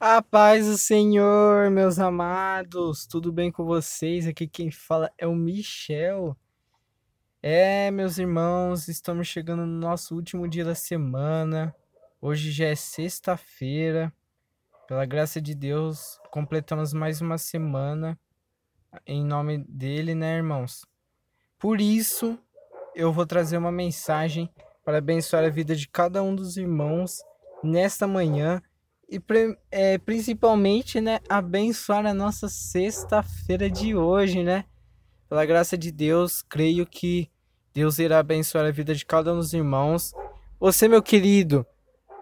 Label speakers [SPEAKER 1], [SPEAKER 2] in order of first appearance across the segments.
[SPEAKER 1] A paz do Senhor, meus amados, tudo bem com vocês? Aqui quem fala é o Michel. É, meus irmãos, estamos chegando no nosso último dia da semana. Hoje já é sexta-feira. Pela graça de Deus, completamos mais uma semana em nome dele, né, irmãos? Por isso, eu vou trazer uma mensagem para abençoar a vida de cada um dos irmãos nesta manhã e é, principalmente, né, abençoar a nossa sexta-feira de hoje, né? Pela graça de Deus, creio que Deus irá abençoar a vida de cada um dos irmãos. Você, meu querido,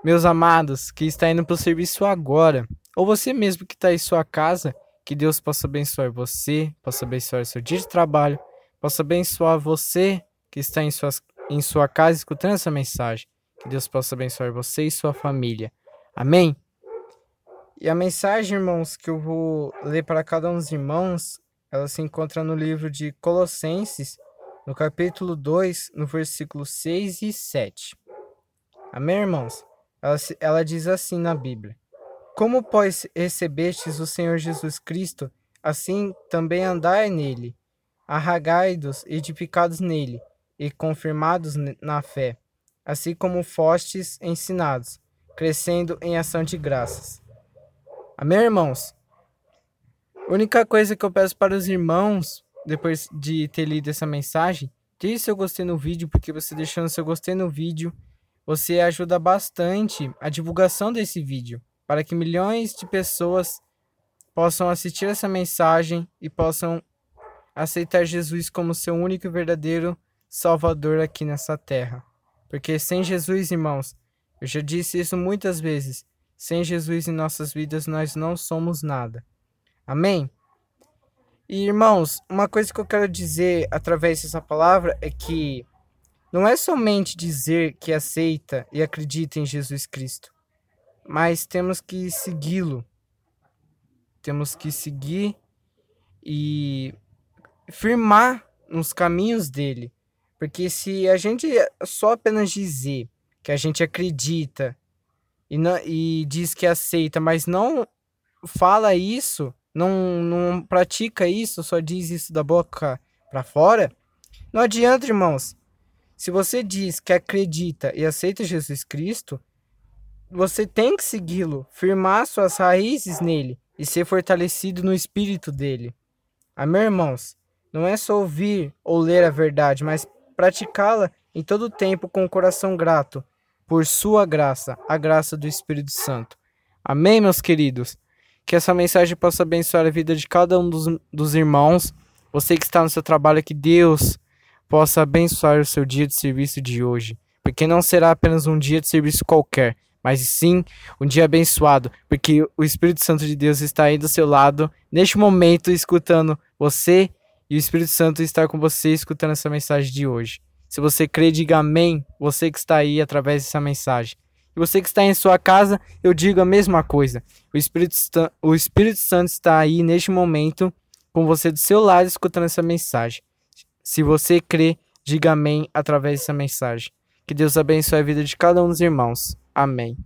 [SPEAKER 1] meus amados, que está indo para o serviço agora, ou você mesmo que está em sua casa, que Deus possa abençoar você, possa abençoar seu dia de trabalho, possa abençoar você que está em, suas, em sua casa escutando essa mensagem. Que Deus possa abençoar você e sua família. Amém? E a mensagem, irmãos, que eu vou ler para cada um dos irmãos, ela se encontra no livro de Colossenses, no capítulo 2, no versículo 6 e 7. Amém, irmãos? Ela, ela diz assim na Bíblia: Como, pois, recebestes o Senhor Jesus Cristo, assim também andai nele, arraigai-dos, edificados nele, e confirmados na fé, assim como fostes ensinados, crescendo em ação de graças Amém, irmãos? A única coisa que eu peço para os irmãos, depois de ter lido essa mensagem, deixe seu gostei no vídeo, porque você deixando seu gostei no vídeo, você ajuda bastante a divulgação desse vídeo, para que milhões de pessoas possam assistir essa mensagem e possam aceitar Jesus como seu único e verdadeiro Salvador aqui nessa terra. Porque sem Jesus, irmãos, eu já disse isso muitas vezes, sem Jesus em nossas vidas, nós não somos nada. Amém? E irmãos, uma coisa que eu quero dizer através dessa palavra é que não é somente dizer que aceita e acredita em Jesus Cristo, mas temos que segui-lo. Temos que seguir e firmar nos caminhos dele. Porque se a gente só apenas dizer que a gente acredita e, não, e diz que aceita, mas não fala isso, não, não pratica isso, só diz isso da boca para fora, não adianta, irmãos. Se você diz que acredita e aceita Jesus Cristo, você tem que segui-lo, firmar suas raízes nele e ser fortalecido no espírito dele. Amém, irmãos? Não é só ouvir ou ler a verdade, mas praticá-la em todo tempo com o coração grato, por sua graça, a graça do Espírito Santo. Amém, meus queridos? Que essa mensagem possa abençoar a vida de cada um dos, dos irmãos. Você que está no seu trabalho, que Deus possa abençoar o seu dia de serviço de hoje. Porque não será apenas um dia de serviço qualquer, mas sim um dia abençoado, porque o Espírito Santo de Deus está aí do seu lado, neste momento, escutando você, e o Espírito Santo está com você escutando essa mensagem de hoje. Se você crê, diga amém, você que está aí através dessa mensagem. E você que está em sua casa, eu digo a mesma coisa. O Espírito, o Espírito Santo está aí neste momento com você do seu lado escutando essa mensagem. Se você crê, diga amém através dessa mensagem. Que Deus abençoe a vida de cada um dos irmãos. Amém.